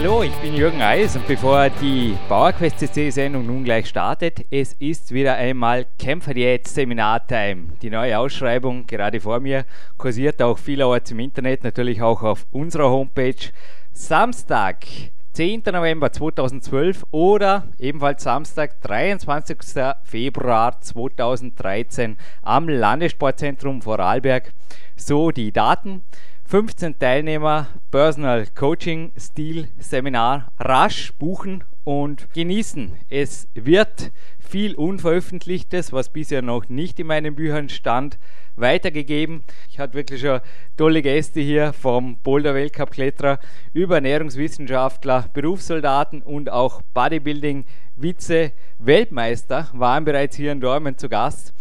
Hallo, ich bin Jürgen Eis und bevor die PowerQuest CC Sendung nun gleich startet, es ist wieder einmal Kämpferdiät Seminartime. Die neue Ausschreibung gerade vor mir kursiert auch vielerorts im Internet, natürlich auch auf unserer Homepage. Samstag, 10. November 2012 oder ebenfalls Samstag, 23. Februar 2013 am Landessportzentrum Vorarlberg. So die Daten. 15 Teilnehmer, Personal Coaching Stil Seminar rasch buchen und genießen. Es wird viel Unveröffentlichtes, was bisher noch nicht in meinen Büchern stand, weitergegeben. Ich hatte wirklich schon tolle Gäste hier vom Boulder Weltcup Kletterer über Ernährungswissenschaftler, Berufssoldaten und auch Bodybuilding Vize Weltmeister waren bereits hier in Dormen zu Gast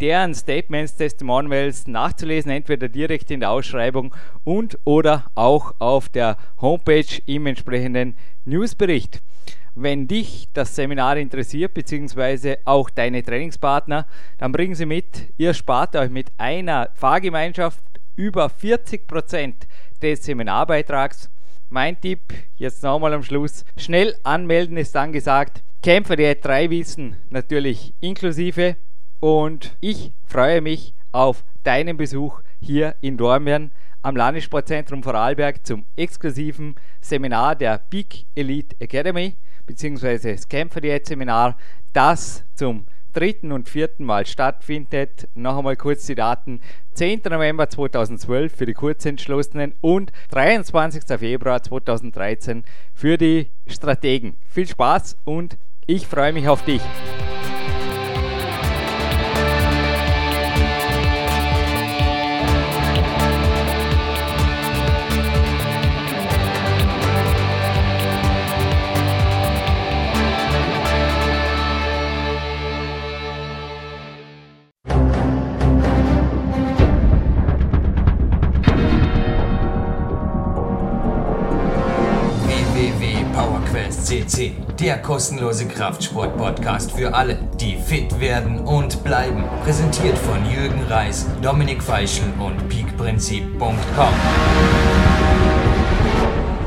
deren Statements, Testimonials nachzulesen, entweder direkt in der Ausschreibung und oder auch auf der Homepage im entsprechenden Newsbericht. Wenn dich das Seminar interessiert, beziehungsweise auch deine Trainingspartner, dann bringen sie mit. Ihr spart euch mit einer Fahrgemeinschaft über 40 Prozent des Seminarbeitrags. Mein Tipp, jetzt nochmal am Schluss, schnell anmelden ist angesagt. Kämpfer der drei Wissen natürlich inklusive und ich freue mich auf deinen Besuch hier in Dormien am Landessportzentrum Vorarlberg zum exklusiven Seminar der Peak Elite Academy bzw. das Kämpfer Diät Seminar, das zum dritten und vierten Mal stattfindet. Noch einmal kurz die Daten. 10. November 2012 für die Kurzentschlossenen und 23. Februar 2013 für die Strategen. Viel Spaß und ich freue mich auf dich. Der kostenlose Kraftsport-Podcast für alle, die fit werden und bleiben. Präsentiert von Jürgen Reis, Dominik Feischl und peakprinzip.com.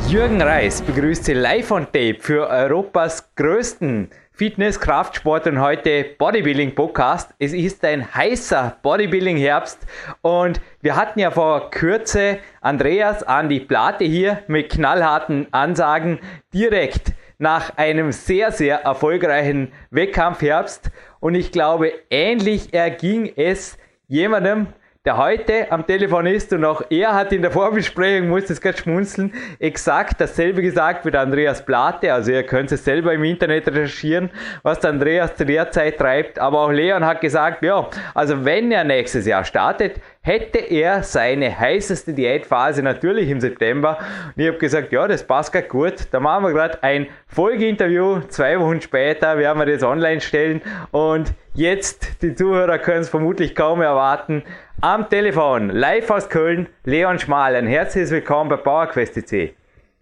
Jürgen Reis begrüßt Sie live on tape für Europas größten Fitness, Kraftsport und heute Bodybuilding Podcast. Es ist ein heißer Bodybuilding Herbst und wir hatten ja vor Kürze Andreas an die Plate hier mit knallharten Ansagen direkt nach einem sehr, sehr erfolgreichen Wettkampfherbst. Und ich glaube, ähnlich erging es jemandem, der heute am Telefon ist und auch er hat in der Vorbesprechung, muss das gerade schmunzeln, exakt dasselbe gesagt wie der Andreas Plate. Also ihr könnt es selber im Internet recherchieren, was der Andreas zu der Zeit treibt. Aber auch Leon hat gesagt, ja, also wenn er nächstes Jahr startet, hätte er seine heißeste Diätphase natürlich im September. Und ich habe gesagt, ja, das passt gerade gut. Da machen wir gerade ein Folgeinterview. Zwei Wochen später werden wir das online stellen. Und jetzt, die Zuhörer können es vermutlich kaum erwarten, am Telefon, live aus Köln, Leon Schmal. Ein herzliches Willkommen bei PowerQuest CC.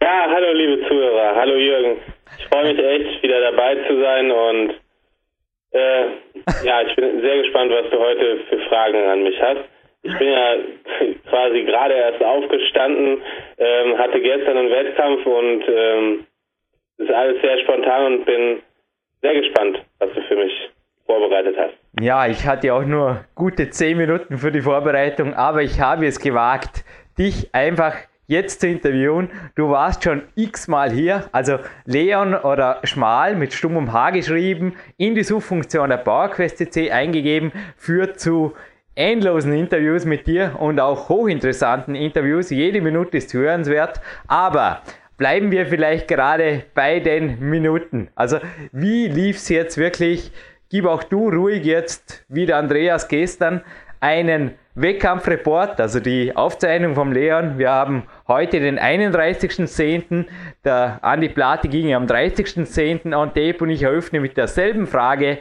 Ja, hallo liebe Zuhörer, hallo Jürgen. Ich freue mich echt, wieder dabei zu sein und äh, ja, ich bin sehr gespannt, was du heute für Fragen an mich hast. Ich bin ja quasi gerade erst aufgestanden, ähm, hatte gestern einen Wettkampf und ähm, ist alles sehr spontan und bin sehr gespannt, was du für mich vorbereitet hast. Ja, ich hatte auch nur gute 10 Minuten für die Vorbereitung, aber ich habe es gewagt, dich einfach jetzt zu interviewen. Du warst schon x-mal hier, also Leon oder Schmal mit stumm um H geschrieben, in die Suchfunktion der PowerQuest eingegeben, führt zu endlosen Interviews mit dir und auch hochinteressanten Interviews. Jede Minute ist hörenswert, aber bleiben wir vielleicht gerade bei den Minuten. Also wie lief es jetzt wirklich? Gib auch du ruhig jetzt, wie der Andreas gestern, einen Wettkampfreport, also die Aufzeichnung vom Leon. Wir haben heute den 31.10. Der Andi Plate ging am 30.10. an Tape und ich eröffne mit derselben Frage.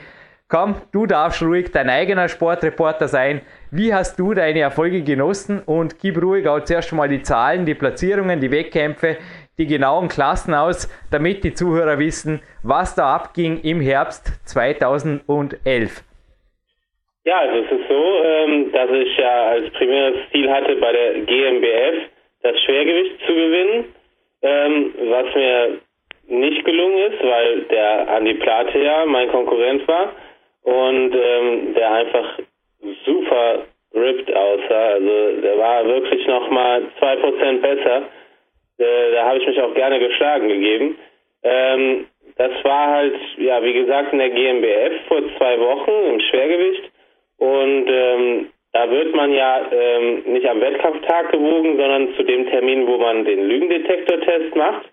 komm, du darfst ruhig dein eigener Sportreporter sein. Wie hast du deine Erfolge genossen? Und gib ruhig auch zuerst mal die Zahlen, die Platzierungen, die Wettkämpfe, die genauen Klassen aus, damit die Zuhörer wissen, was da abging im Herbst 2011. Ja, also es ist so, ähm, dass ich ja als primäres Ziel hatte, bei der GmbF das Schwergewicht zu gewinnen, ähm, was mir nicht gelungen ist, weil der Andi Plate ja mein Konkurrent war und ähm, der einfach super ripped aussah. Also der war wirklich nochmal zwei Prozent besser. Äh, da habe ich mich auch gerne geschlagen gegeben. Ähm, das war halt, ja, wie gesagt, in der GmbF vor zwei Wochen im Schwergewicht. Und ähm, da wird man ja ähm, nicht am Wettkampftag gewogen, sondern zu dem Termin, wo man den Lügendetektortest macht.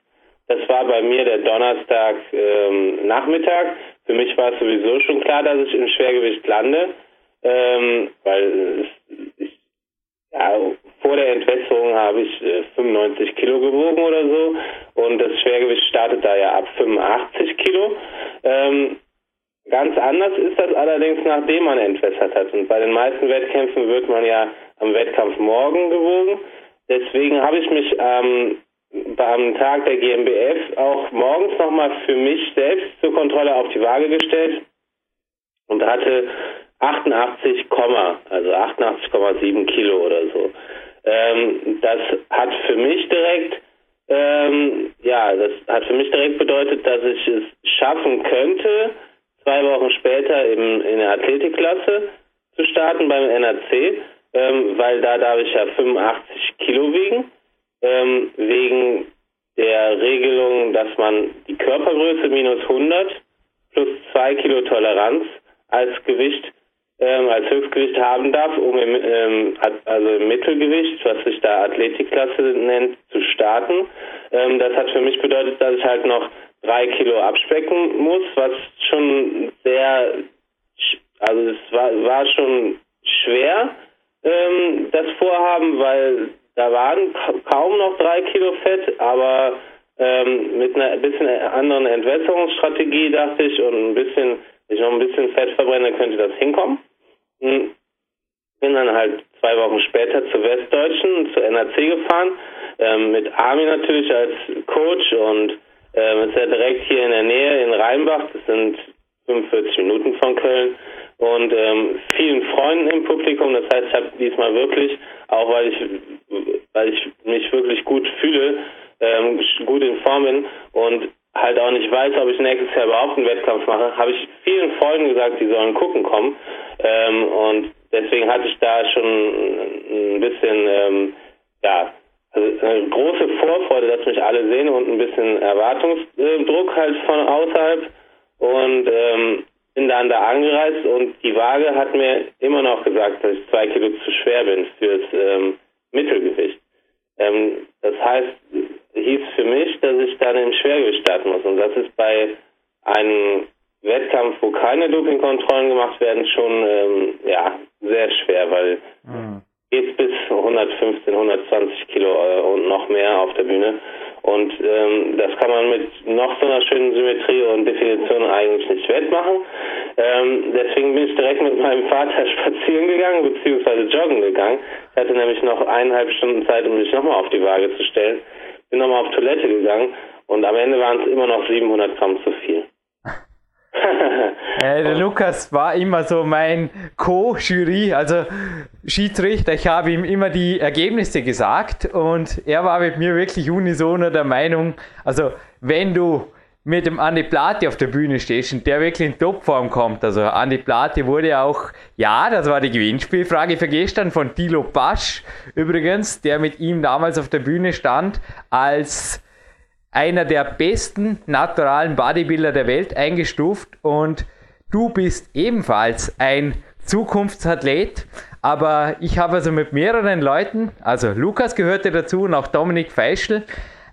Das war bei mir der Donnerstag ähm, Nachmittag. Für mich war es sowieso schon klar, dass ich im Schwergewicht lande, ähm, weil ich, ja, vor der Entwässerung habe ich äh, 95 Kilo gewogen oder so und das Schwergewicht startet da ja ab 85 Kilo. Ähm, ganz anders ist das allerdings, nachdem man entwässert hat. Und bei den meisten Wettkämpfen wird man ja am Wettkampf morgen gewogen. Deswegen habe ich mich ähm, am Tag der GmbF auch morgens nochmal für mich selbst zur Kontrolle auf die Waage gestellt und hatte 88, also 88,7 Kilo oder so. Ähm, das hat für mich direkt, ähm, ja, das hat für mich direkt bedeutet, dass ich es schaffen könnte, zwei Wochen später im, in der Athletikklasse zu starten beim NRC, ähm, weil da darf ich ja 85 Kilo wiegen. Ähm, wegen der Regelung, dass man die Körpergröße minus 100 plus 2 Kilo Toleranz als Gewicht, ähm, als Höchstgewicht haben darf, um im, ähm, also im Mittelgewicht, was sich da Athletikklasse nennt, zu starten. Ähm, das hat für mich bedeutet, dass ich halt noch drei Kilo abspecken muss, was schon sehr, also es war, war schon schwer, ähm, das Vorhaben, weil da waren kaum noch drei Kilo Fett, aber ähm, mit einer bisschen anderen Entwässerungsstrategie dachte ich und ein bisschen, ich noch ein bisschen Fett verbrenne, könnte das hinkommen. Hm. Bin dann halt zwei Wochen später zur Westdeutschen, zur NAC gefahren, ähm, mit Armin natürlich als Coach und ähm, ist ja direkt hier in der Nähe in Rheinbach, das sind 45 Minuten von Köln und ähm, vielen Freunden im Publikum. Das heißt, ich habe diesmal wirklich, auch weil ich, weil ich mich wirklich gut fühle, ähm, gut in Form bin und halt auch nicht weiß, ob ich nächstes Jahr überhaupt einen Wettkampf mache, habe ich vielen Freunden gesagt, die sollen gucken kommen. Ähm, und deswegen hatte ich da schon ein bisschen, ähm, ja, also eine große Vorfreude, dass mich alle sehen und ein bisschen Erwartungsdruck halt von außerhalb. Und ähm, bin dann da angereist und die Waage hat mir immer noch gesagt, dass ich zwei Kilo zu schwer bin fürs ähm, Mittelgewicht. Ähm, das heißt, hieß für mich, dass ich dann im Starten muss. Und das ist bei einem Wettkampf, wo keine Dopingkontrollen gemacht werden, schon ähm, ja sehr schwer, weil mhm. geht bis 115, 120 Kilo äh, und noch mehr auf der Bühne. Und ähm, das kann man mit noch so einer schönen Symmetrie und Definition eigentlich nicht wettmachen. Ähm, deswegen bin ich direkt mit meinem Vater spazieren gegangen, beziehungsweise joggen gegangen. Ich hatte nämlich noch eineinhalb Stunden Zeit, um mich nochmal auf die Waage zu stellen. Bin nochmal auf Toilette gegangen und am Ende waren es immer noch 700 Gramm zu viel. äh, der Lukas war immer so mein Co-Jury, also Schiedsrichter. Ich habe ihm immer die Ergebnisse gesagt und er war mit mir wirklich unisono der Meinung, also wenn du mit dem Andi Plate auf der Bühne stehst und der wirklich in Topform kommt. Also Andi Plate wurde auch, ja, das war die Gewinnspielfrage für gestern von Tilo Pasch übrigens, der mit ihm damals auf der Bühne stand, als einer der besten naturalen Bodybuilder der Welt eingestuft und du bist ebenfalls ein Zukunftsathlet, aber ich habe also mit mehreren Leuten, also Lukas gehörte dazu und auch Dominik Feischl,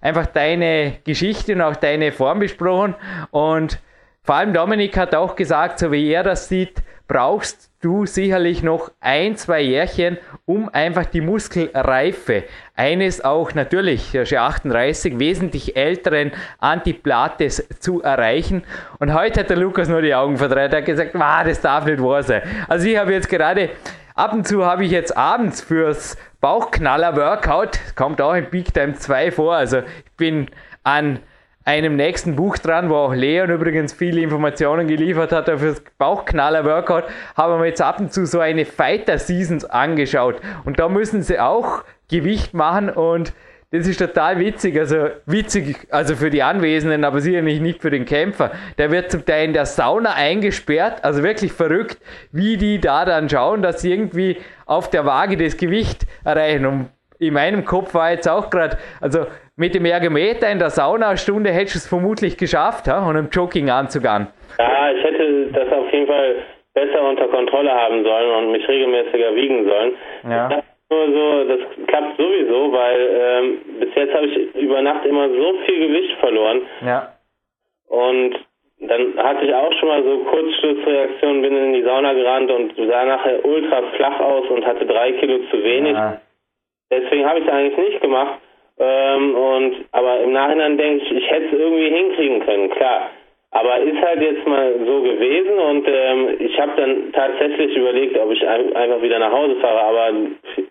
einfach deine Geschichte und auch deine Form besprochen. Und vor allem Dominik hat auch gesagt, so wie er das sieht, brauchst du sicherlich noch ein, zwei Jährchen, um einfach die Muskelreife eines auch natürlich, schon 38, wesentlich älteren Antiplates zu erreichen. Und heute hat der Lukas nur die Augen verdreht, er hat gesagt, ah, das darf nicht wahr sein. Also ich habe jetzt gerade, ab und zu habe ich jetzt abends fürs Bauchknaller-Workout, kommt auch in Big Time 2 vor, also ich bin an einem nächsten Buch dran, wo auch Leon übrigens viele Informationen geliefert hat für das Bauchknaller-Workout, haben wir jetzt ab und zu so eine Fighter-Seasons angeschaut. Und da müssen sie auch Gewicht machen und das ist total witzig, also witzig, also für die Anwesenden, aber sicherlich nicht für den Kämpfer. Der wird zum Teil in der Sauna eingesperrt, also wirklich verrückt, wie die da dann schauen, dass sie irgendwie auf der Waage das Gewicht erreichen. Und in meinem Kopf war jetzt auch gerade, also mit dem Ergometer in der Saunastunde hättest du es vermutlich geschafft ha? und im Jogginganzug an. Ja, ich hätte das auf jeden Fall besser unter Kontrolle haben sollen und mich regelmäßiger wiegen sollen. Ja. Das nur so, das klappt sowieso, weil ähm, bis jetzt habe ich über Nacht immer so viel Gewicht verloren. Ja. Und dann hatte ich auch schon mal so Kurzschlussreaktionen, bin in die Sauna gerannt und sah nachher ultra flach aus und hatte drei Kilo zu wenig. Ja. Deswegen habe ich es eigentlich nicht gemacht. Ähm, und aber im Nachhinein denke ich, ich hätte es irgendwie hinkriegen können, klar. Aber ist halt jetzt mal so gewesen und ähm, ich habe dann tatsächlich überlegt, ob ich ein, einfach wieder nach Hause fahre. Aber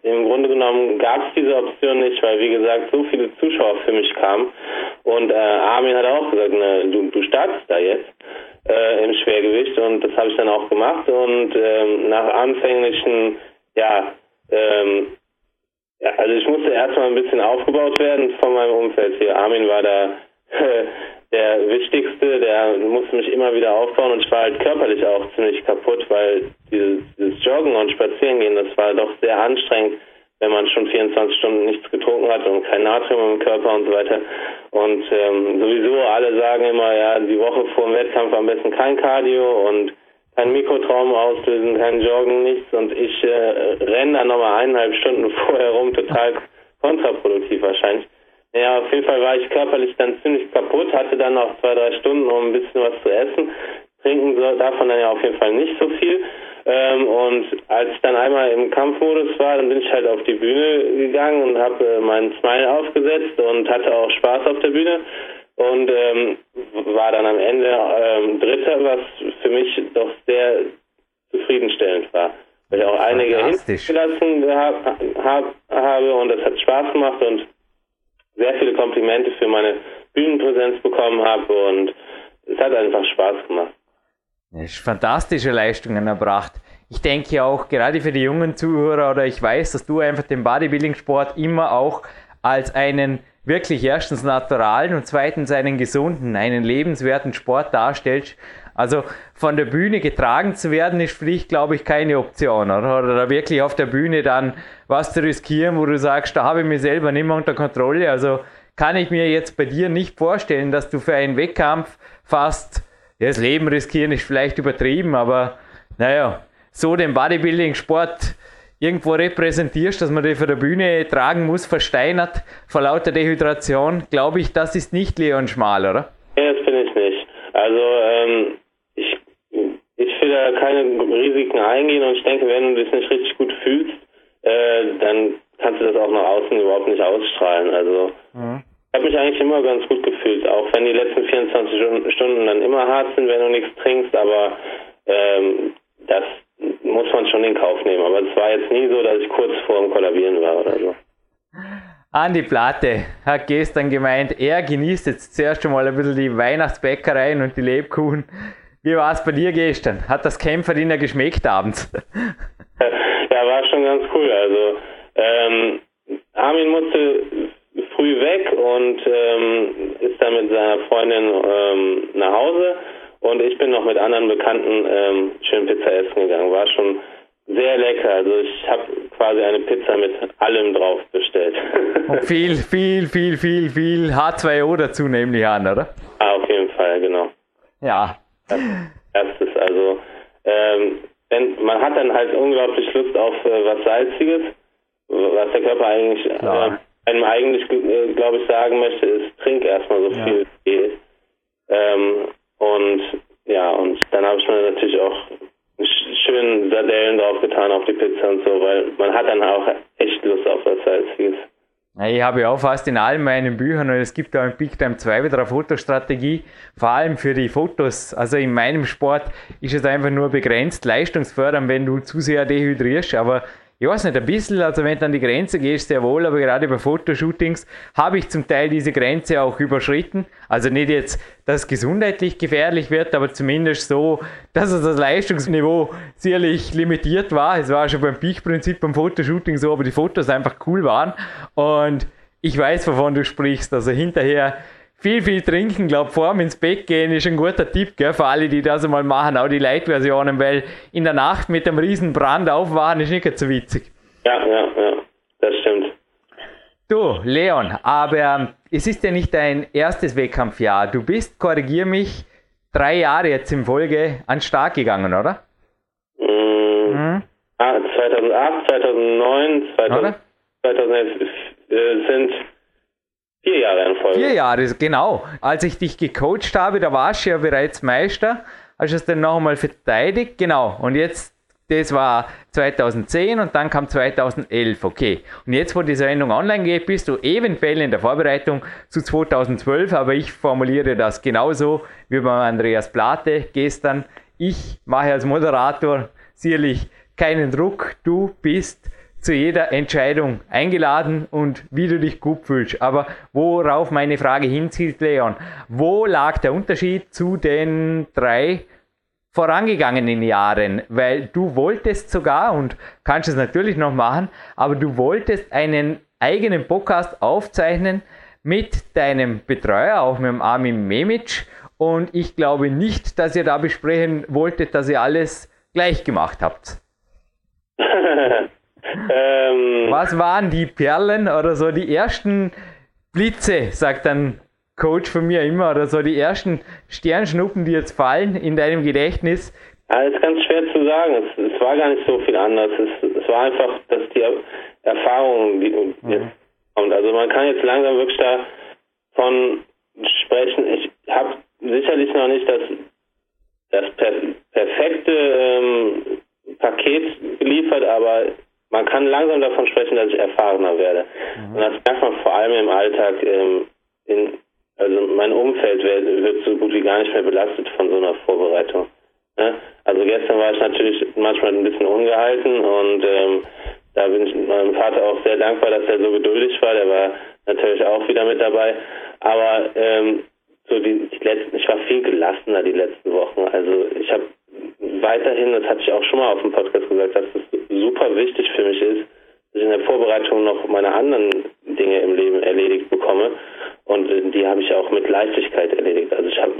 im Grunde genommen gab es diese Option nicht, weil wie gesagt so viele Zuschauer für mich kamen. Und äh, Armin hat auch gesagt, ne, du, du startest da jetzt äh, im Schwergewicht und das habe ich dann auch gemacht. Und ähm, nach anfänglichen ja, ähm, ja, also ich musste erstmal ein bisschen aufgebaut werden von meinem Umfeld hier. Armin war da der Wichtigste, der musste mich immer wieder aufbauen und ich war halt körperlich auch ziemlich kaputt, weil dieses, dieses Joggen und Spazierengehen, das war doch sehr anstrengend, wenn man schon 24 Stunden nichts getrunken hat und kein Natrium im Körper und so weiter. Und ähm, sowieso alle sagen immer, ja, die Woche vor dem Wettkampf am besten kein Cardio und kein Mikrotraum auslösen, kein Joggen, nichts und ich äh, renne dann nochmal eineinhalb Stunden vorher rum, total kontraproduktiv wahrscheinlich. Ja, auf jeden Fall war ich körperlich dann ziemlich kaputt, hatte dann noch zwei, drei Stunden, um ein bisschen was zu essen. Trinken davon dann ja auf jeden Fall nicht so viel. Ähm, und als ich dann einmal im Kampfmodus war, dann bin ich halt auf die Bühne gegangen und habe äh, meinen Smile aufgesetzt und hatte auch Spaß auf der Bühne und ähm, war dann am Ende ähm, Dritter, was für mich doch sehr zufriedenstellend war. Weil ich auch einige hingelassen hab, hab, habe und das hat Spaß gemacht und sehr viele Komplimente für meine Bühnenpräsenz bekommen habe und es hat einfach Spaß gemacht. Fantastische Leistungen erbracht. Ich denke auch gerade für die jungen Zuhörer oder ich weiß, dass du einfach den Bodybuilding-Sport immer auch als einen wirklich erstens naturalen und zweitens einen gesunden, einen lebenswerten Sport darstellst. Also von der Bühne getragen zu werden, ist für dich, glaube ich, keine Option. Oder? da wirklich auf der Bühne dann was zu riskieren, wo du sagst, da habe ich mich selber nicht mehr unter Kontrolle. Also kann ich mir jetzt bei dir nicht vorstellen, dass du für einen Wettkampf fast, ja, das Leben riskieren ist vielleicht übertrieben, aber naja, so den Bodybuilding-Sport irgendwo repräsentierst, dass man die für der Bühne tragen muss, versteinert vor lauter Dehydration, glaube ich, das ist nicht Leon Schmal, oder? Ja, das bin ich nicht. Also ähm, ich, ich will da keine Risiken eingehen und ich denke, wenn du dich nicht richtig gut fühlst, äh, dann kannst du das auch nach außen überhaupt nicht ausstrahlen. Also mhm. ich habe mich eigentlich immer ganz gut gefühlt, auch wenn die letzten 24 Stunden dann immer hart sind, wenn du nichts trinkst, aber ähm, das muss man schon in Kauf nehmen. Aber es war jetzt nie so, dass ich kurz vor dem Kollabieren war oder so. Andi Platte hat gestern gemeint, er genießt jetzt zuerst einmal ein bisschen die Weihnachtsbäckereien und die Lebkuchen. Wie war es bei dir gestern? Hat das Kämpferdiener geschmeckt abends? ja, war schon ganz cool. Also ähm, Armin musste früh weg und ähm, ist dann mit seiner Freundin ähm, nach Hause und ich bin noch mit anderen Bekannten ähm, schön Pizza essen gegangen. War schon sehr lecker. Also ich habe quasi eine Pizza mit allem drauf bestellt. Und viel, viel, viel, viel, viel H2O dazu nämlich an, oder? Ah, auf jeden Fall, genau. Ja. erstes, also ähm, wenn, man hat dann halt unglaublich Lust auf äh, was Salziges, was der Körper eigentlich äh, einem eigentlich, äh, glaube ich, sagen möchte, ist, trink erstmal so ja. viel wie geht. Ähm, und ja, und dann habe ich mir natürlich auch schön Sardellen draufgetan auf die Pizza und so, weil man hat dann auch echt Lust auf was Salziges. Ich habe ja auch fast in allen meinen Büchern und es gibt auch in Big Time 2 wieder eine Fotostrategie, vor allem für die Fotos. Also in meinem Sport ist es einfach nur begrenzt leistungsfördernd, wenn du zu sehr dehydrierst, aber ich weiß nicht, ein bisschen, also wenn du an die Grenze gehst, sehr wohl, aber gerade bei Fotoshootings habe ich zum Teil diese Grenze auch überschritten. Also nicht jetzt, dass es gesundheitlich gefährlich wird, aber zumindest so, dass es das Leistungsniveau sicherlich limitiert war. Es war schon beim Peak-Prinzip beim Fotoshooting so, aber die Fotos einfach cool waren. Und ich weiß, wovon du sprichst. Also hinterher viel, viel trinken, glaube vor dem ins Bett gehen ist ein guter Tipp, gell, für alle, die das einmal machen, auch die Light-Versionen, weil in der Nacht mit einem riesen Brand aufwachen ist nicht so witzig. Ja, ja, ja, das stimmt. Du, Leon, aber es ist ja nicht dein erstes Wettkampfjahr. Du bist, korrigier mich, drei Jahre jetzt in Folge an Start gegangen, oder? Mm, mhm. 2008, 2009, 2000, 2011 äh, sind Vier Jahre in Folge. Vier Jahre, genau. Als ich dich gecoacht habe, da warst du ja bereits Meister. Hast du es dann noch einmal verteidigt? Genau. Und jetzt, das war 2010 und dann kam 2011. Okay. Und jetzt, wo die Sendung online geht, bist du eventuell in der Vorbereitung zu 2012, aber ich formuliere das genauso wie beim Andreas Plate gestern. Ich mache als Moderator sicherlich keinen Druck. Du bist zu jeder Entscheidung eingeladen und wie du dich gut fühlst. Aber worauf meine Frage hinzielt, Leon, wo lag der Unterschied zu den drei vorangegangenen Jahren? Weil du wolltest sogar und kannst es natürlich noch machen, aber du wolltest einen eigenen Podcast aufzeichnen mit deinem Betreuer, auch mit dem Armin Memic. Und ich glaube nicht, dass ihr da besprechen wolltet, dass ihr alles gleich gemacht habt. Ähm, Was waren die Perlen oder so die ersten Blitze, sagt dann Coach von mir immer, oder so die ersten Sternschnuppen, die jetzt fallen in deinem Gedächtnis? Ja, ist ganz schwer zu sagen. Es, es war gar nicht so viel anders. Es, es war einfach, dass die Erfahrung die jetzt kommt. Also man kann jetzt langsam wirklich davon sprechen. Ich habe sicherlich noch nicht das, das per perfekte ähm, Paket geliefert, aber man kann langsam davon sprechen, dass ich erfahrener werde. Mhm. Und das merkt man vor allem im Alltag. Ähm, in, also mein Umfeld wird, wird, so gut wie gar nicht mehr belastet von so einer Vorbereitung. Ne? Also gestern war ich natürlich manchmal ein bisschen ungehalten und ähm, da bin ich meinem Vater auch sehr dankbar, dass er so geduldig war. Der war natürlich auch wieder mit dabei. Aber ähm, so die, die letzten, ich war viel gelassener die letzten Wochen. Also ich habe weiterhin, das hatte ich auch schon mal auf dem Podcast gesagt, dass es super wichtig für mich ist, dass ich in der Vorbereitung noch meine anderen Dinge im Leben erledigt bekomme. Und äh, die habe ich auch mit Leichtigkeit erledigt. Also ich habe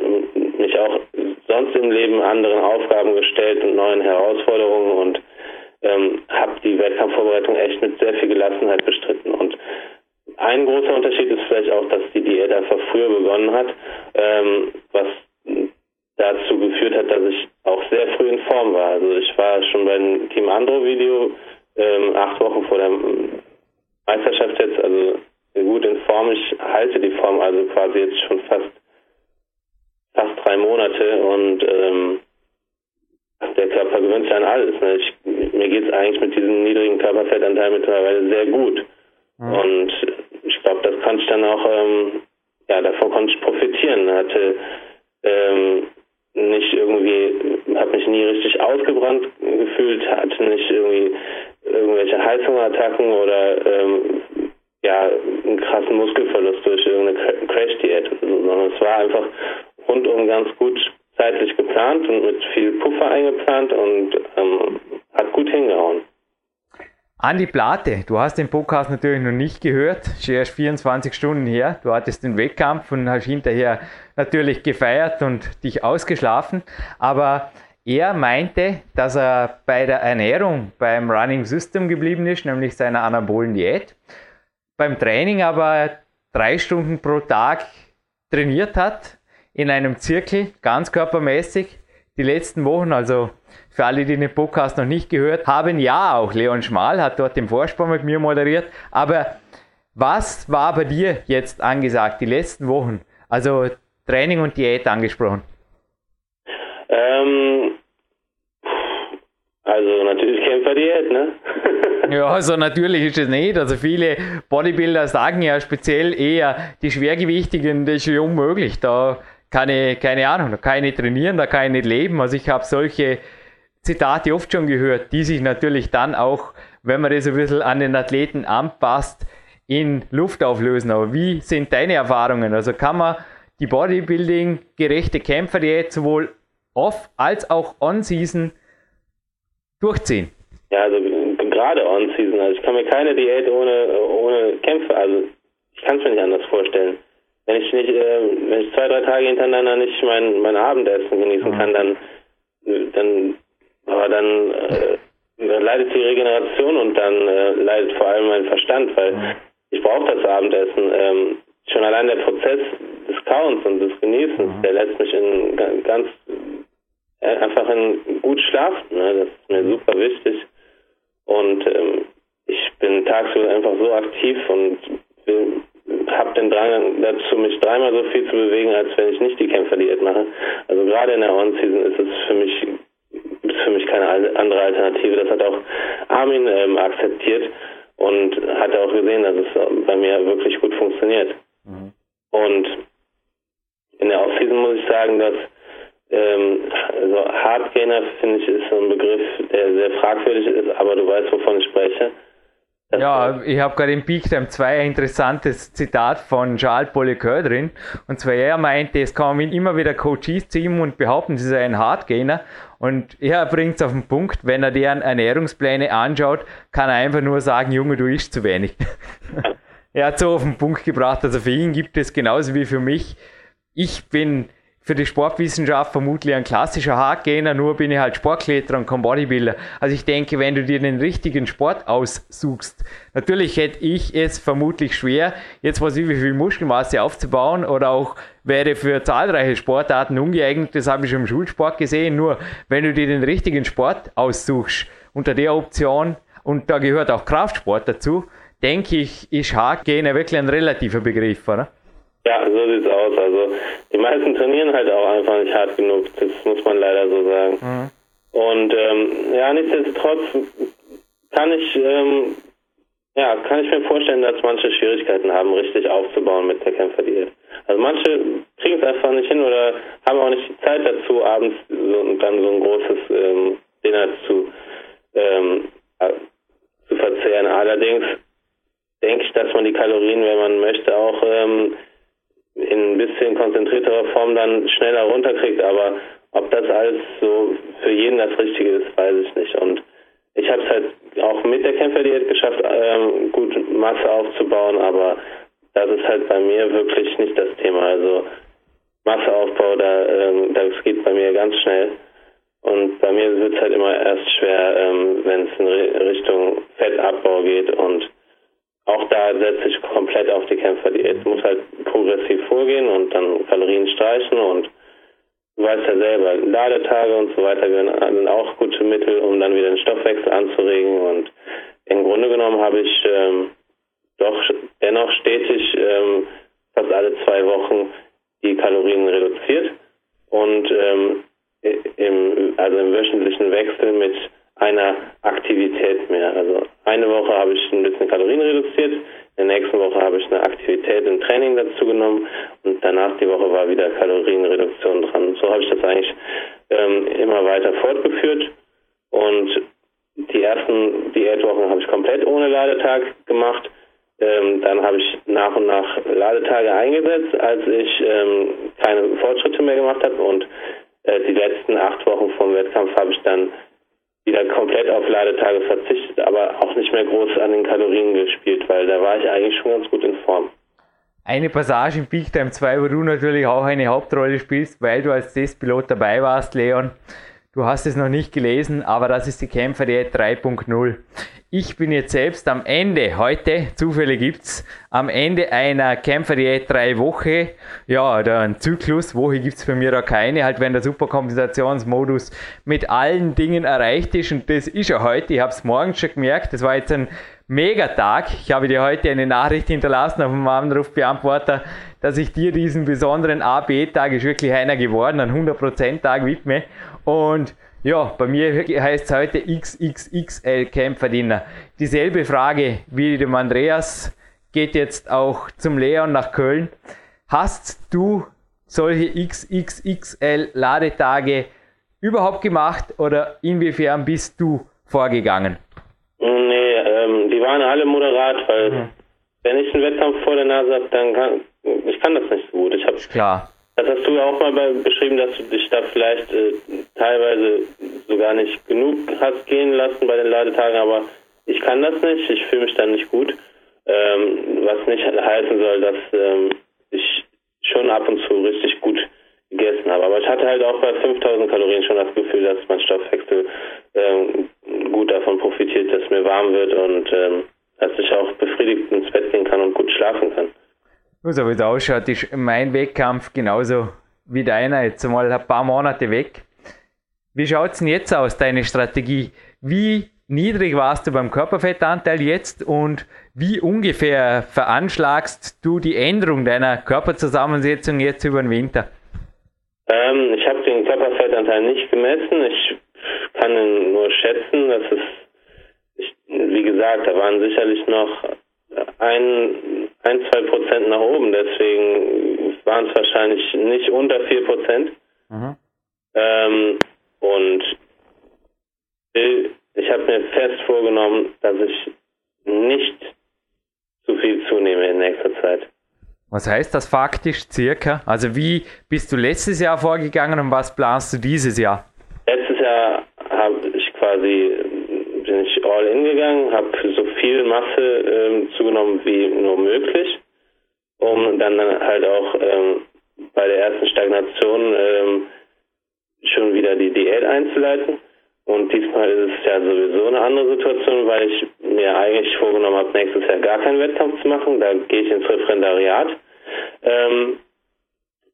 mich auch sonst im Leben anderen Aufgaben gestellt und neuen Herausforderungen und ähm, habe die Wettkampfvorbereitung echt mit sehr viel Gelassenheit bestritten. Und ein großer Unterschied ist vielleicht auch, dass die Diät einfach früher begonnen hat, ähm, was dazu geführt hat, dass ich auch sehr früh in Form war. Also ich war schon beim Team Andro Video ähm, acht Wochen vor der Meisterschaft jetzt, also gut in Form. Ich halte die Form also quasi jetzt schon fast fast drei Monate und ähm, der Körper gewöhnt sich an alles. Ne? Ich, mir geht es eigentlich mit diesem niedrigen Körperfettanteil mittlerweile sehr gut. Mhm. Und ich glaube, das konnte ich dann auch, ähm, ja, davon konnte ich profitieren. Hatte ähm, nicht irgendwie, habe mich nie richtig ausgebrannt gefühlt, hatte nicht irgendwie irgendwelche Heißhungerattacken oder ähm, ja, einen krassen Muskelverlust durch irgendeine Crash-Diät, sondern es war einfach rundum ganz gut zeitlich geplant und mit viel Puffer eingeplant und ähm, hat gut hingehauen. Andi Plate, du hast den Podcast natürlich noch nicht gehört, schon erst 24 Stunden her. Du hattest den Wettkampf und hast hinterher natürlich gefeiert und dich ausgeschlafen. Aber er meinte, dass er bei der Ernährung beim Running System geblieben ist, nämlich seiner anabolen Diät. Beim Training aber drei Stunden pro Tag trainiert hat, in einem Zirkel, ganz körpermäßig. Die letzten Wochen, also für alle, die den Podcast noch nicht gehört haben, ja, auch Leon Schmal hat dort den Vorspann mit mir moderiert. Aber was war bei dir jetzt angesagt, die letzten Wochen? Also Training und Diät angesprochen. Ähm, Also natürlich Kämpferdiät, ne? ja, also natürlich ist es nicht. Also viele Bodybuilder sagen ja speziell eher, die Schwergewichtigen, das ist ja unmöglich. Da ich, keine Ahnung, da kann ich nicht trainieren, da kann ich nicht leben. Also ich habe solche Zitate oft schon gehört, die sich natürlich dann auch, wenn man das ein bisschen an den Athleten anpasst, in Luft auflösen. Aber wie sind deine Erfahrungen? Also kann man die Bodybuilding gerechte Kämpferdiät sowohl off als auch on-season durchziehen? Ja, also gerade On-Season. Also ich kann mir keine Diät ohne, ohne Kämpfe, also ich kann es mir nicht anders vorstellen. Wenn ich nicht, äh, wenn ich zwei, drei Tage hintereinander nicht mein, mein Abendessen genießen kann, dann, dann, aber dann, äh, dann leidet die Regeneration und dann äh, leidet vor allem mein Verstand, weil ich brauche das Abendessen. Ähm, schon allein der Prozess des Kauens und des Genießens, mhm. der lässt mich in ganz äh, einfach in gut schlafen. Ne? Das ist mir super wichtig. Und ähm, ich bin tagsüber einfach so aktiv und habe den Drang dazu, mich dreimal so viel zu bewegen, als wenn ich nicht die Kämpferdiät mache. Also gerade in der On-Season ist es für mich ist für mich keine andere Alternative. Das hat auch Armin ähm, akzeptiert und hat auch gesehen, dass es bei mir wirklich gut funktioniert. Mhm. Und in der Off-Season muss ich sagen, dass ähm, also Hardgainer, finde ich, ist so ein Begriff, der sehr fragwürdig ist, aber du weißt, wovon ich spreche. Ja, ich habe gerade im Peak Time 2 ein interessantes Zitat von Charles Polycœur drin. Und zwar er meinte, es kommen immer wieder Coaches zu ihm und behaupten, sie sei ein Hardgainer. Und er bringt es auf den Punkt, wenn er deren Ernährungspläne anschaut, kann er einfach nur sagen, Junge, du isst zu wenig. er hat so auf den Punkt gebracht. Also für ihn gibt es genauso wie für mich. Ich bin für die Sportwissenschaft vermutlich ein klassischer Hardgainer, nur bin ich halt Sportkletterer und kein Bodybuilder. Also ich denke, wenn du dir den richtigen Sport aussuchst, natürlich hätte ich es vermutlich schwer, jetzt was wie viel Muskelmasse aufzubauen oder auch wäre für zahlreiche Sportarten ungeeignet, das habe ich schon im Schulsport gesehen, nur wenn du dir den richtigen Sport aussuchst, unter der Option, und da gehört auch Kraftsport dazu, denke ich, ist Hardgainer wirklich ein relativer Begriff, oder? Ja, so sieht's aus. Also die meisten trainieren halt auch einfach nicht hart genug. Das muss man leider so sagen. Mhm. Und ähm, ja, nichtsdestotrotz kann ich ähm, ja kann ich mir vorstellen, dass manche Schwierigkeiten haben, richtig aufzubauen mit der Kämpferdiät. Also manche kriegen es einfach nicht hin oder haben auch nicht die Zeit dazu, abends so, dann so ein großes ähm, Dinner zu ähm, zu verzehren. Allerdings denke ich, dass man die Kalorien, wenn man möchte, auch ähm, in ein bisschen konzentrierterer Form dann schneller runterkriegt. Aber ob das alles so für jeden das Richtige ist, weiß ich nicht. Und ich habe es halt auch mit der Kämpferdiät geschafft, ähm, gut Masse aufzubauen, aber das ist halt bei mir wirklich nicht das Thema. Also Masseaufbau, da, ähm, das geht bei mir ganz schnell. Und bei mir wird es halt immer erst schwer, ähm, wenn es in Richtung Fettabbau geht und auch da setze ich komplett auf die Kämpferdiät. Es muss halt progressiv vorgehen und dann Kalorien streichen und du weißt ja selber, Ladetage und so weiter sind auch gute Mittel, um dann wieder den Stoffwechsel anzuregen und im Grunde genommen habe ich ähm, doch dennoch stetig ähm, fast alle zwei Wochen die Kalorien reduziert und ähm, im, also im wöchentlichen Wechsel mit einer Aktivität mehr. Also eine Woche habe ich ein bisschen Kalorien reduziert, in der nächsten Woche habe ich eine Aktivität im Training dazu genommen und danach die Woche war wieder Kalorienreduktion dran. So habe ich das eigentlich ähm, immer weiter fortgeführt und die ersten Diätwochen habe ich komplett ohne Ladetag gemacht. Ähm, dann habe ich nach und nach Ladetage eingesetzt, als ich ähm, keine Fortschritte mehr gemacht habe und äh, die letzten acht Wochen vom Wettkampf habe ich dann wieder komplett auf Ladetage verzichtet, aber auch nicht mehr groß an den Kalorien gespielt, weil da war ich eigentlich schon ganz gut in Form. Eine Passage im Peak Time 2, wo du natürlich auch eine Hauptrolle spielst, weil du als Testpilot dabei warst, Leon. Du hast es noch nicht gelesen, aber das ist die Kämpferdiät 3.0. Ich bin jetzt selbst am Ende, heute, Zufälle gibt's, am Ende einer Kämpferdiät drei Woche, ja, da ein Zyklus, Woche gibt's für mich da keine, halt wenn der Superkompensationsmodus mit allen Dingen erreicht ist und das ist ja heute, ich habe es morgens schon gemerkt, das war jetzt ein Megatag. Ich habe dir heute eine Nachricht hinterlassen auf dem Anrufbeantworter, dass ich dir diesen besonderen AB-Tag ist wirklich einer geworden, ein 100%-Tag widme und Ja, bei mir heißt es heute XXXL Kämpferdiener. Dieselbe Frage wie dem Andreas geht jetzt auch zum Leon nach Köln. Hast du solche XXXL Ladetage überhaupt gemacht oder inwiefern bist du vorgegangen? Nee, die waren alle moderat, weil mhm. wenn ich einen Wettkampf vor der Nase habe, dann kann ich kann das nicht so gut. Ich habe klar. Das hast du ja auch mal bei, beschrieben, dass du dich da vielleicht äh, teilweise sogar nicht genug hast gehen lassen bei den Ladetagen, aber ich kann das nicht. Ich fühle mich dann nicht gut. Ähm, was nicht heißen soll, dass ähm, ich schon ab und zu richtig gut gegessen habe. Aber ich hatte halt auch bei 5000 Kalorien schon das Gefühl, dass mein Stoffwechsel ähm, gut davon profitiert, dass mir warm wird und ähm, dass ich auch befriedigt ins Bett gehen kann und gut schlafen kann. So wie es ausschaut, ist mein Wettkampf genauso wie deiner jetzt mal ein paar Monate weg. Wie schaut es denn jetzt aus, deine Strategie? Wie niedrig warst du beim Körperfettanteil jetzt und wie ungefähr veranschlagst du die Änderung deiner Körperzusammensetzung jetzt über den Winter? Ähm, ich habe den Körperfettanteil nicht gemessen. Ich kann ihn nur schätzen. Das ist, ich, wie gesagt, da waren sicherlich noch ein, ein zwei Prozent nach oben. Deswegen waren es wahrscheinlich nicht unter vier Prozent. Mhm. Ähm, und ich habe mir fest vorgenommen, dass ich nicht zu viel zunehme in nächster Zeit. Was heißt das faktisch circa? Also wie bist du letztes Jahr vorgegangen und was planst du dieses Jahr? Letztes Jahr habe ich quasi bin ich all in gegangen, habe so viel Masse ähm, zugenommen wie nur möglich, um dann halt auch ähm, bei der ersten Stagnation ähm, schon wieder die Diät einzuleiten. Und diesmal ist es ja sowieso eine andere Situation, weil ich mir eigentlich vorgenommen habe, nächstes Jahr gar keinen Wettkampf zu machen. Da gehe ich ins Referendariat. Ähm,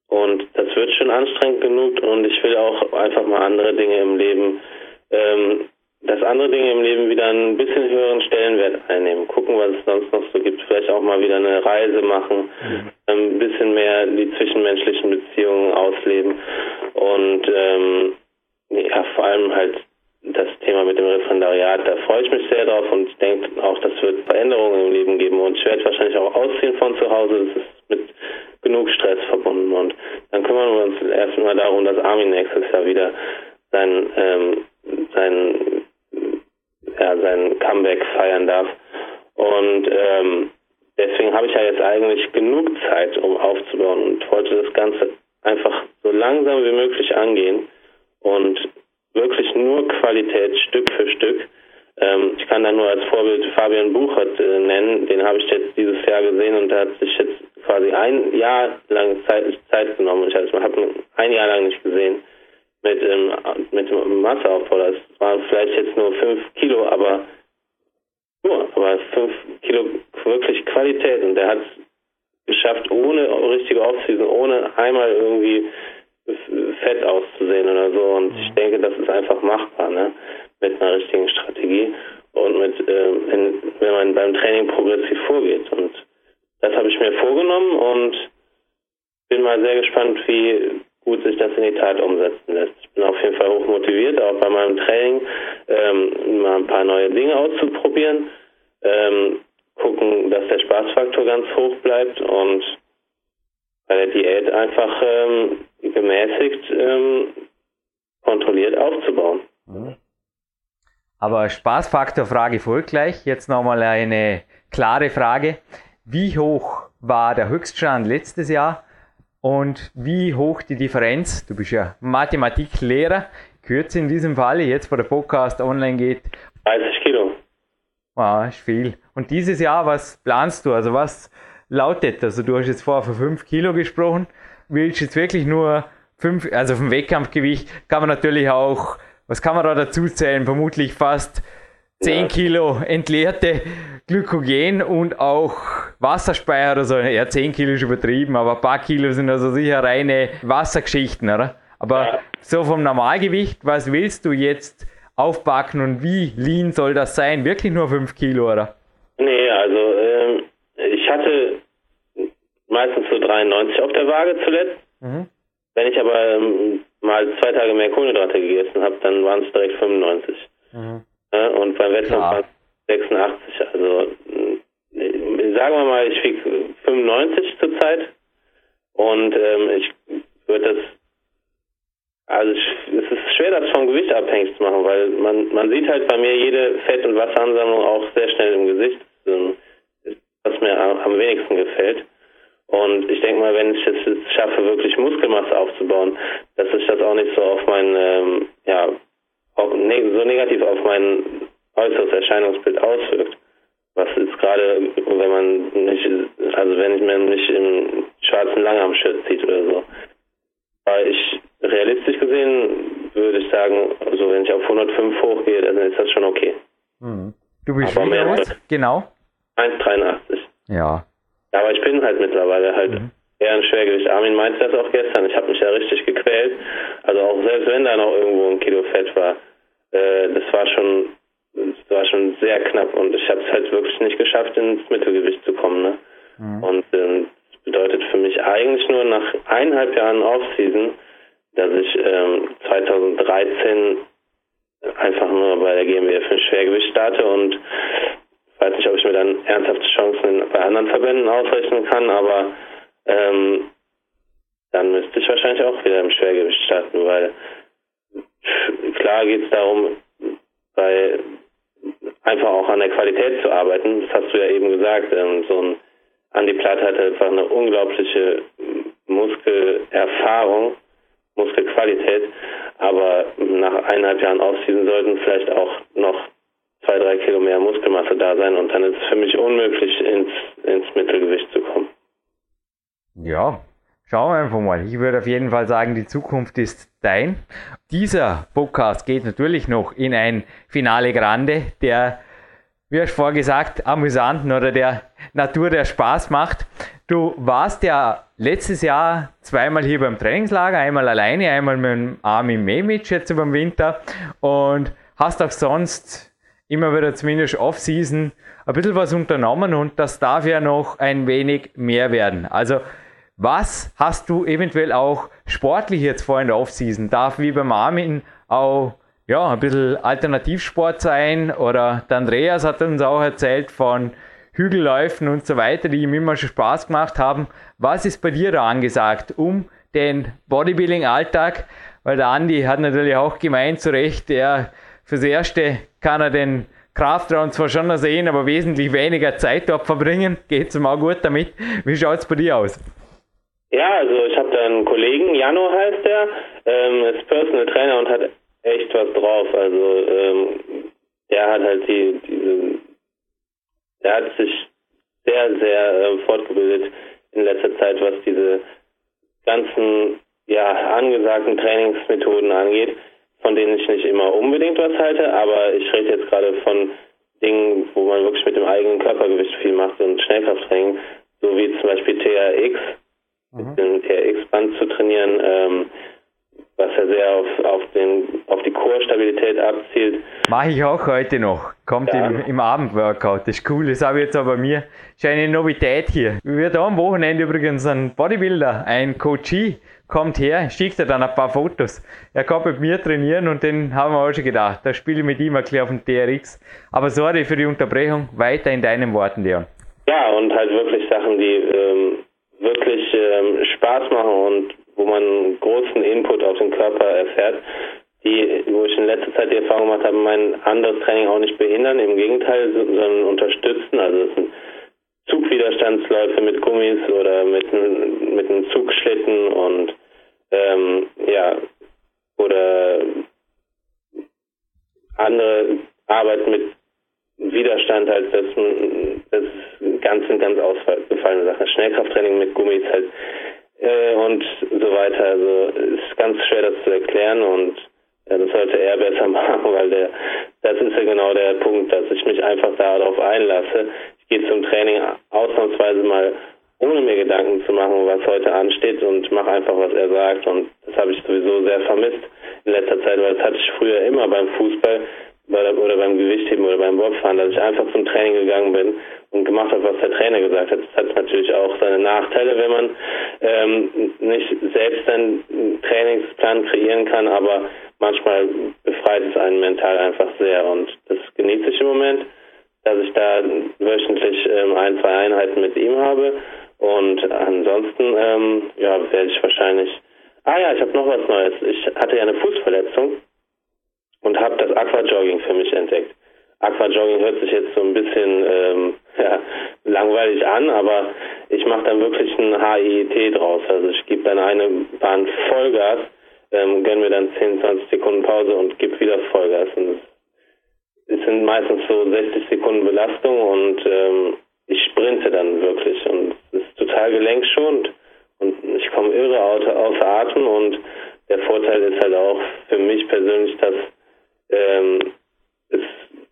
und das wird schon anstrengend genug und ich will auch einfach mal andere Dinge im Leben, ähm, dass andere Dinge im Leben wieder einen bisschen höheren Stellenwert einnehmen. Gucken, was es sonst noch so gibt. Vielleicht auch mal wieder eine Reise machen, mhm. ein bisschen mehr die zwischenmenschlichen Beziehungen ausleben und ähm, ja, vor allem halt das Thema mit dem Referendariat, da freue ich mich sehr drauf und denke auch, das wird Veränderungen im Leben geben und ich werde wahrscheinlich auch ausziehen von zu Hause. Das ist mit genug Stress verbunden und dann kümmern wir uns erstmal darum, dass Armin nächstes Jahr wieder sein, ähm, sein, ja, sein Comeback feiern darf. Und ähm, deswegen habe ich ja jetzt eigentlich genug Zeit, um aufzubauen und wollte das Ganze einfach so langsam wie möglich angehen und wirklich nur Qualität Stück für Stück. Ähm, ich kann da nur als Vorbild Fabian Buchert äh, nennen. Den habe ich jetzt dieses Jahr gesehen und der hat sich jetzt quasi ein Jahr lang Zeit, Zeit genommen. Ich habe ein Jahr lang nicht gesehen mit, ähm, mit Masseaufbau. Das waren vielleicht jetzt nur fünf Kilo, aber nur, aber fünf Kilo wirklich Qualität und der hat es geschafft, ohne richtige Offseason, ohne einmal irgendwie fett auszusehen oder so. Und ich mhm. denke, das ist einfach machbar, ne? Mit einer richtigen Strategie und mit, äh, in, wenn man beim Training progressiv vorgeht. Und das habe ich mir vorgenommen und bin mal sehr gespannt, wie gut sich das in die Tat umsetzen lässt. Ich bin auf jeden Fall hoch motiviert, auch bei meinem Training ähm, mal ein paar neue Dinge auszuprobieren, ähm, gucken, dass der Spaßfaktor ganz hoch bleibt und bei der Diät einfach ähm, gemäßigt ähm, kontrolliert aufzubauen. Mhm. Aber Spaßfaktor-Frage folgt gleich. Jetzt nochmal eine klare Frage. Wie hoch war der Höchststand letztes Jahr und wie hoch die Differenz? Du bist ja Mathematiklehrer. Kürze in diesem Fall, jetzt wo der Podcast online geht. 30 Kilo. Wow, ist viel. Und dieses Jahr, was planst du? Also was lautet? Also du hast jetzt vorher von 5 Kilo gesprochen. Willst du jetzt wirklich nur 5, also vom Wettkampfgewicht kann man natürlich auch, was kann man da dazu zählen? Vermutlich fast 10 ja. Kilo entleerte Glykogen und auch Wasserspeicher oder so. Ja, 10 Kilo ist übertrieben, aber ein paar Kilo sind also sicher reine Wassergeschichten, oder? Aber ja. so vom Normalgewicht, was willst du jetzt aufpacken und wie lean soll das sein? Wirklich nur 5 Kilo, oder? Nee, also ähm, ich hatte meistens so 93 auf der Waage zuletzt. Mhm. Wenn ich aber ähm, mal zwei Tage mehr Kohlenhydrate gegessen habe, dann waren es direkt 95. Mhm. Ja, und beim Wettkampf waren es 86. Also sagen wir mal, ich wiege 95 zurzeit und ähm, ich würde das also es ist schwer, das vom Gewicht abhängig zu machen, weil man, man sieht halt bei mir jede Fett- und Wasseransammlung auch sehr schnell im Gesicht, was mir am wenigsten gefällt. Und ich denke mal, wenn ich es schaffe, wirklich Muskelmasse aufzubauen, dass sich das auch nicht so auf mein, ähm, ja, auf, ne, so negativ auf mein äußeres Erscheinungsbild auswirkt. Was ist gerade, wenn man nicht, also wenn ich mir nicht im schwarzen Langarm-Shirt sieht oder so. Weil ich realistisch gesehen würde ich sagen, also wenn ich auf 105 hochgehe, dann ist das schon okay. Mhm. Du bist Aber wie groß? Genau. 1,83. Ja. Aber ich bin halt mittlerweile halt mhm. eher ein Schwergewicht. Armin meinte das auch gestern. Ich habe mich ja richtig gequält. Also auch selbst wenn da noch irgendwo ein Kilo Fett war, äh, das war schon, das war schon sehr knapp und ich habe es halt wirklich nicht geschafft, ins Mittelgewicht zu kommen. Ne? Mhm. Und äh, das bedeutet für mich eigentlich nur nach eineinhalb Jahren Offseason dass ich ähm, 2013 einfach nur bei der GmbF für Schwergewicht starte und weiß nicht, ob ich mir dann ernsthafte Chancen bei anderen Verbänden ausrechnen kann, aber ähm, dann müsste ich wahrscheinlich auch wieder im Schwergewicht starten, weil klar geht es darum, bei einfach auch an der Qualität zu arbeiten. Das hast du ja eben gesagt. Ähm, so ein Andi Platt hat einfach eine unglaubliche Muskelerfahrung Muskelqualität. Aber nach eineinhalb Jahren Offseason sollten vielleicht auch noch zwei, drei Kilo mehr Muskelmasse da sein und dann ist es für mich unmöglich, ins, ins Mittelgewicht zu kommen. Ja, schauen wir einfach mal. Ich würde auf jeden Fall sagen, die Zukunft ist dein. Dieser Podcast geht natürlich noch in ein Finale Grande, der, wie hast vorher gesagt, amüsanten oder der Natur, der Spaß macht. Du warst ja letztes Jahr zweimal hier beim Trainingslager, einmal alleine, einmal mit Armin Memic jetzt über den Winter und hast auch sonst immer wieder zumindest Off-Season ein bisschen was unternommen und das darf ja noch ein wenig mehr werden. Also was hast du eventuell auch sportlich jetzt vor in der Off-Season? Darf wie beim Armin auch ja, ein bisschen Alternativsport sein oder der Andreas hat uns auch erzählt von Hügelläufen und so weiter, die ihm immer schon Spaß gemacht haben. Was ist bei dir da angesagt, um den Bodybuilding-Alltag? Weil der Andi hat natürlich auch gemeint, zu Recht, er fürs Erste kann er den Kraftraum zwar schon noch sehen, aber wesentlich weniger Zeit dort verbringen. Geht es ihm auch gut damit. Wie schaut es bei dir aus? Ja, also ich habe da einen Kollegen, Jano heißt der, ähm, ist Personal Trainer und hat echt was drauf. Also ähm, der hat halt die, diese er hat sich sehr, sehr äh, fortgebildet in letzter Zeit, was diese ganzen ja, angesagten Trainingsmethoden angeht, von denen ich nicht immer unbedingt was halte, aber ich rede jetzt gerade von Dingen, wo man wirklich mit dem eigenen Körpergewicht viel macht und Schnellkrafttraining, so wie zum Beispiel TRX, mhm. mit dem TRX-Band zu trainieren, ähm, was ja sehr auf, auf, den, auf die Chorstabilität abzielt. Mache ich auch heute noch. Kommt ja. im, im Abendworkout. Das ist cool. Das habe ich jetzt aber bei mir. Das ist eine Novität hier. Wir da am Wochenende übrigens ein Bodybuilder, ein Coachie, kommt her, schickt er dann ein paar Fotos. Er kommt mit mir trainieren und den haben wir auch schon gedacht. Da spiele ich mit ihm bisschen auf dem TRX. Aber sorry für die Unterbrechung. Weiter in deinen Worten, Leon. Ja, und halt wirklich Sachen, die ähm, wirklich ähm, Spaß machen und wo man großen Input auf den Körper erfährt, die, wo ich in letzter Zeit die Erfahrung gemacht habe, mein anderes Training auch nicht behindern, im Gegenteil, sondern unterstützen. Also es sind Zugwiderstandsläufe mit Gummis oder mit, mit einem Zugschlitten und ähm, ja, oder andere Arbeit mit Widerstand halt, das, das ist ganz, ganz ausgefallene Sache. Schnellkrafttraining mit Gummis halt äh, und so weiter. Also ist ganz schwer das zu erklären und ja, das sollte er besser machen, weil der das ist ja genau der Punkt, dass ich mich einfach darauf einlasse. Gehe zum Training ausnahmsweise mal ohne mir Gedanken zu machen, was heute ansteht und mache einfach, was er sagt. Und das habe ich sowieso sehr vermisst in letzter Zeit, weil das hatte ich früher immer beim Fußball. oder beim Gewichtheben oder beim Bobfahren, dass ich einfach zum Training gegangen bin und gemacht habe, was der Trainer gesagt hat. Das hat natürlich auch seine Nachteile, wenn man ähm, nicht selbst einen Trainingsplan kreieren kann, aber manchmal befreit es einen mental einfach sehr und das genieße ich im Moment, dass ich da wöchentlich ähm, ein, zwei Einheiten mit ihm habe und ansonsten ähm, ja, werde ich wahrscheinlich Ah ja, ich habe noch was Neues. Ich hatte ja eine Fußverletzung und habe das Aquajogging für mich entdeckt. Aquajogging hört sich jetzt so ein bisschen ähm, ja, langweilig an, aber ich mache dann wirklich ein HIET draus. Also ich gebe dann eine Bahn Vollgas, ähm, gönne mir dann 10, 20 Sekunden Pause und gebe wieder Vollgas. Und es sind meistens so 60 Sekunden Belastung und ähm, ich sprinte dann wirklich und es ist total gelenkschonend und ich komme irre außer Atem und der Vorteil ist halt auch für mich persönlich, dass ähm, es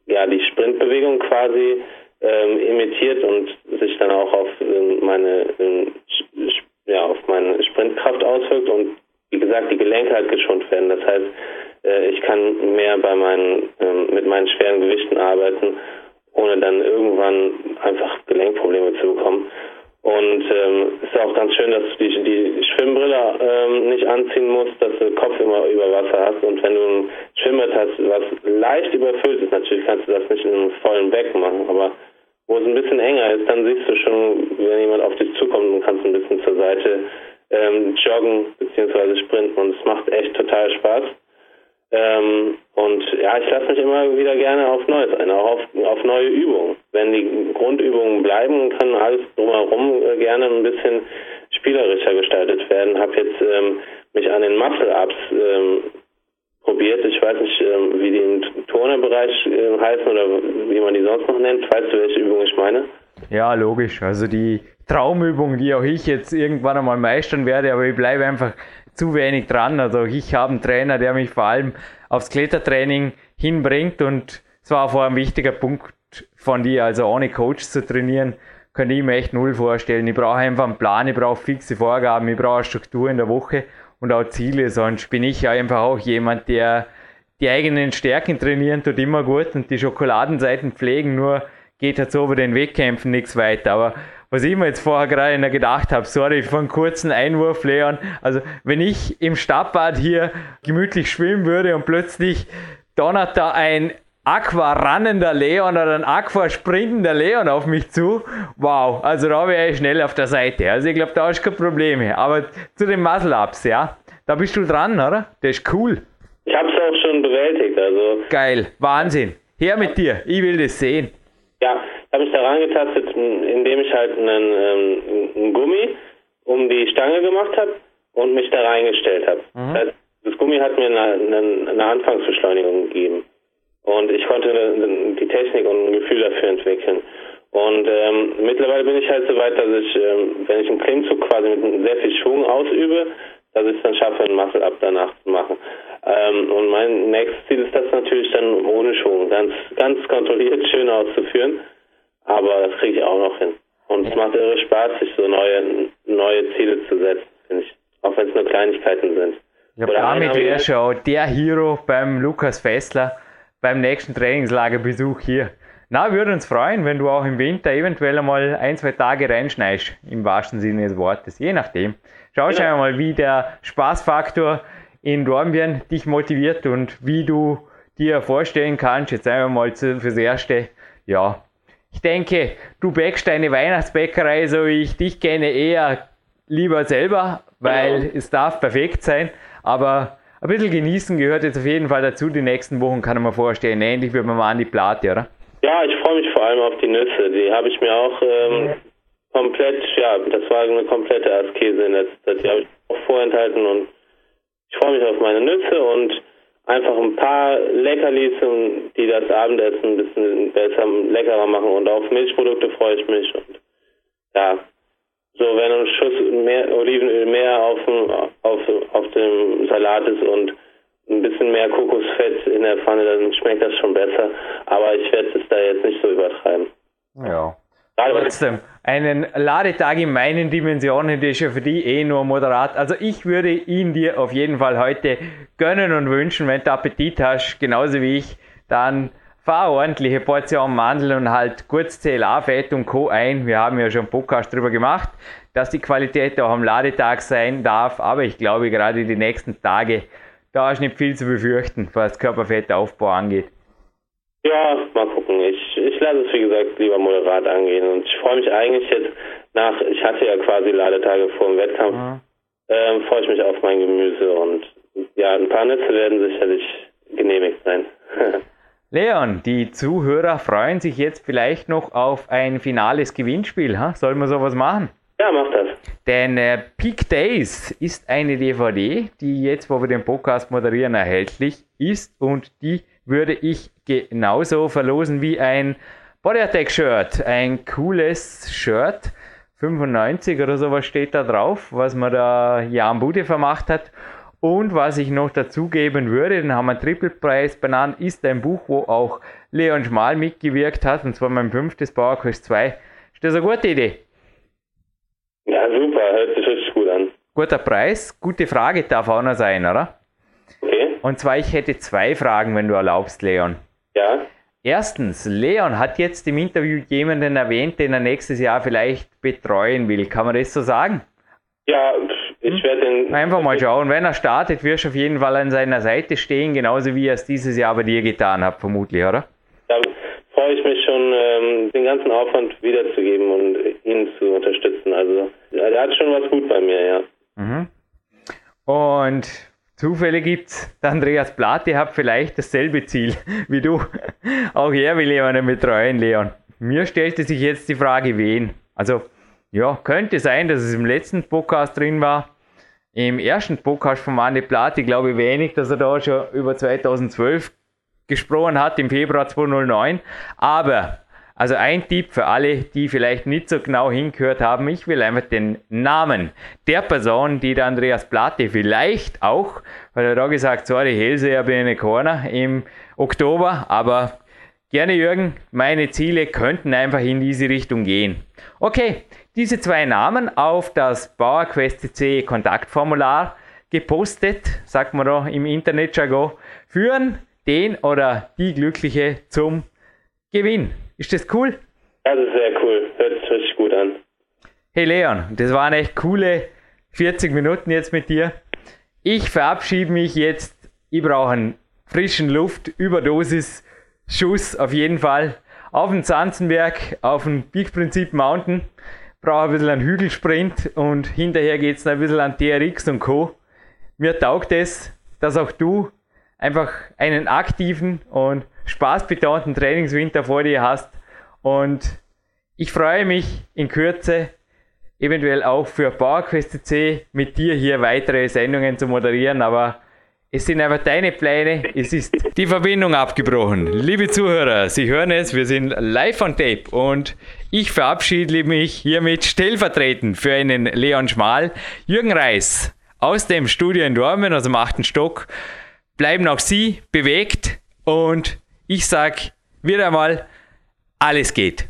ja die Sprintbewegung quasi ähm, imitiert und sich dann auch auf ähm, meine ähm, ja auf meine Sprintkraft auswirkt und wie gesagt die Gelenke halt geschont werden. Das heißt, äh, ich kann mehr bei meinen mit meinen schweren Gewichten arbeiten, ohne dann irgendwann einfach Gelenkprobleme zu bekommen. Und ähm, ist auch ganz schön, dass du die, die Schwimmbrille ähm, nicht anziehen musst, dass du den Kopf immer über Wasser hast. Und wenn du ein Schwimmbad hast, was leicht überfüllt ist, natürlich kannst du das nicht in einem vollen Becken machen, aber wo es ein bisschen enger ist, dann siehst du schon, wenn jemand auf dich zukommt und kannst ein bisschen zur Seite ähm, joggen bzw. sprinten und es macht echt total Spaß. Ähm, und ja, ich lasse mich immer wieder gerne auf Neues ein, auch auf, auf neue Übungen. Wenn die Grundübungen bleiben, kann alles drumherum äh, gerne ein bisschen spielerischer gestaltet werden. Habe jetzt ähm, mich an den Muscle-Ups ähm, probiert. Ich weiß nicht, ähm, wie die im Turnerbereich äh, heißen oder wie man die sonst noch nennt. Weißt du, welche Übung ich meine? Ja, logisch. Also die Traumübung, die auch ich jetzt irgendwann einmal meistern werde, aber ich bleibe einfach zu wenig dran. Also ich habe einen Trainer, der mich vor allem aufs Klettertraining hinbringt und es war vor ein wichtiger Punkt von dir, also ohne Coach zu trainieren, könnte ich mir echt null vorstellen. Ich brauche einfach einen Plan, ich brauche fixe Vorgaben, ich brauche Struktur in der Woche und auch Ziele, sonst bin ich einfach auch jemand, der die eigenen Stärken trainieren tut immer gut und die Schokoladenseiten pflegen, nur geht halt so über den Wettkämpfen nichts weiter. Aber was ich mir jetzt vorher gerade gedacht habe, sorry für einen kurzen Einwurf, Leon. Also, wenn ich im Stadtbad hier gemütlich schwimmen würde und plötzlich donnert da ein aquarannender Leon oder ein aquasprintender Leon auf mich zu, wow, also da wäre ich schnell auf der Seite. Also, ich glaube, da hast du keine Probleme. Aber zu den Muscle-Ups, ja, da bist du dran, oder? Das ist cool. Ich habe es auch schon bewältigt, also. Geil, Wahnsinn. Her mit dir, ich will das sehen. Ja, habe ich da rangetastet, indem ich halt einen, ähm, einen Gummi um die Stange gemacht habe und mich da reingestellt habe. Mhm. Das, heißt, das Gummi hat mir eine, eine, eine, Anfangsbeschleunigung gegeben. Und ich konnte die Technik und ein Gefühl dafür entwickeln. Und ähm, mittlerweile bin ich halt so weit, dass ich, ähm, wenn ich einen Klimmzug quasi mit sehr viel Schwung ausübe, dass ich es dann schaffe, einen Muscle-Up danach zu machen. Ähm, und mein nächstes Ziel ist das natürlich dann ohne Schwung, ganz, ganz kontrolliert schön auszuführen. Aber das kriege ich auch noch hin. Und es macht irre Spaß, sich so neue, neue Ziele zu setzen, finde ich. Auch wenn es nur Kleinigkeiten sind. Ja, damit wäre schon der Hero beim Lukas Fessler beim nächsten Trainingslagerbesuch hier. Na, würde uns freuen, wenn du auch im Winter eventuell einmal ein, zwei Tage reinschneist, im wahrsten Sinne des Wortes, je nachdem. Schau ja. Genau. mal, wie der Spaßfaktor in Dornbirn dich motiviert und wie du dir vorstellen kannst, jetzt einmal mal fürs Erste, ja, ich denke, du bäckst deine Weihnachtsbäckerei, so wie ich dich kenne, eher lieber selber, weil genau. es darf perfekt sein. Aber ein bisschen genießen gehört jetzt auf jeden Fall dazu. Die nächsten Wochen kann ich mir vorstellen. Ähnlich wie man mal an die Platte, oder? Ja, ich freue mich vor allem auf die Nüsse. Die habe ich mir auch ähm, komplett, ja, das war eine komplette Askese in letzter Zeit. Die habe ich auch vorenthalten und ich freue mich auf meine Nüsse und einfach ein paar Leckerlis, die das Abendessen ein bisschen besser, leckerer machen. Und auf Milchprodukte freue ich mich. Und ja, so wenn ein Schuss mehr Olivenöl mehr auf dem, auf, auf dem Salat ist und ein bisschen mehr Kokosfett in der Pfanne, dann schmeckt das schon besser. Aber ich werde es da jetzt nicht so übertreiben. Ja. Trotzdem, einen Ladetag in meinen Dimensionen, das ist ja für die eh nur moderat. Also ich würde ihn dir auf jeden Fall heute gönnen und wünschen, wenn du Appetit hast, genauso wie ich, dann fahr ordentliche Portion Mandeln und halt kurz CLA-Fett und Co. ein. Wir haben ja schon einen Podcast darüber gemacht, dass die Qualität auch am Ladetag sein darf. Aber ich glaube, gerade die nächsten Tage, da ist nicht viel zu befürchten, was Körperfettaufbau angeht. Ja, mal gucken. Ich, ich lasse es, wie gesagt, lieber moderat angehen. Und ich freue mich eigentlich jetzt nach, ich hatte ja quasi Ladetage vor dem Wettkampf, mhm. ähm, freue ich mich auf mein Gemüse. Und ja, ein paar Nüsse werden sicherlich genehmigt sein. Leon, die Zuhörer freuen sich jetzt vielleicht noch auf ein finales Gewinnspiel. Ha? Sollen wir sowas machen? Ja, mach das. Denn äh, Peak Days ist eine DVD, die jetzt, wo wir den Podcast moderieren, erhältlich ist und die würde ich genauso verlosen wie ein Body Attack Shirt. Ein cooles Shirt. 95 oder sowas steht da drauf, was man da Jan Bude vermacht hat. Und was ich noch dazugeben würde, den haben wir Triple-Preis benannt, ist ein Buch, wo auch Leon Schmal mitgewirkt hat, und zwar mein fünftes Power Quest 2. Ist das eine gute Idee? Ja, super, hört sich richtig gut an. Guter Preis, gute Frage darf auch noch sein, oder? Okay. Und zwar, ich hätte zwei Fragen, wenn du erlaubst, Leon. Ja. Erstens, Leon hat jetzt im Interview jemanden erwähnt, den er nächstes Jahr vielleicht betreuen will. Kann man das so sagen? Ja, ich werde den. Einfach mal schauen. Wenn er startet, wirst du auf jeden Fall an seiner Seite stehen, genauso wie er es dieses Jahr bei dir getan hat, vermutlich, oder? Freue ich mich schon, ähm, den ganzen Aufwand wiederzugeben und ihn zu unterstützen. Also, er hat schon was gut bei mir, ja. Mhm. Und Zufälle gibt's. Der Andreas Plate hat vielleicht dasselbe Ziel wie du. Auch er will jemanden betreuen, Leon. Mir stellte sich jetzt die Frage, wen. Also, ja, könnte sein, dass es im letzten Podcast drin war. Im ersten Podcast von Manne Plati glaube ich wenig, dass er da schon über 2012 gesprochen hat, im Februar 2009. Aber, also ein Tipp für alle, die vielleicht nicht so genau hingehört haben, ich will einfach den Namen der Person, die der Andreas Platte vielleicht auch, weil er da gesagt, sorry, Helse, ich bin eine Corner im Oktober, aber gerne Jürgen, meine Ziele könnten einfach in diese Richtung gehen. Okay, diese zwei Namen auf das PowerQuest Kontaktformular gepostet, sagt man da im Internetjargon, führen den oder die Glückliche zum Gewinn. Ist das cool? Das ist sehr cool. Hört sich richtig gut an. Hey Leon, das waren echt coole 40 Minuten jetzt mit dir. Ich verabschiede mich jetzt. Ich brauche einen frischen Luft, Überdosis, Schuss auf jeden Fall. Auf den Zanzenberg, auf den Big Prinzip Mountain brauche ein bisschen einen Hügelsprint und hinterher geht es ein bisschen an TRX und Co. Mir taugt es, dass auch du einfach einen aktiven und spaßbetonten Trainingswinter vor dir hast. Und ich freue mich in Kürze eventuell auch für PowerQuest C mit dir hier weitere Sendungen zu moderieren, aber es sind einfach deine Pläne. Es ist die Verbindung abgebrochen. Liebe Zuhörer, Sie hören es, wir sind live on tape und ich verabschiede mich hiermit stellvertretend für einen Leon Schmal, Jürgen Reis aus dem Studio in Dormen, aus dem achten Stock. Bleiben auch Sie bewegt und ich sage wieder einmal, alles geht.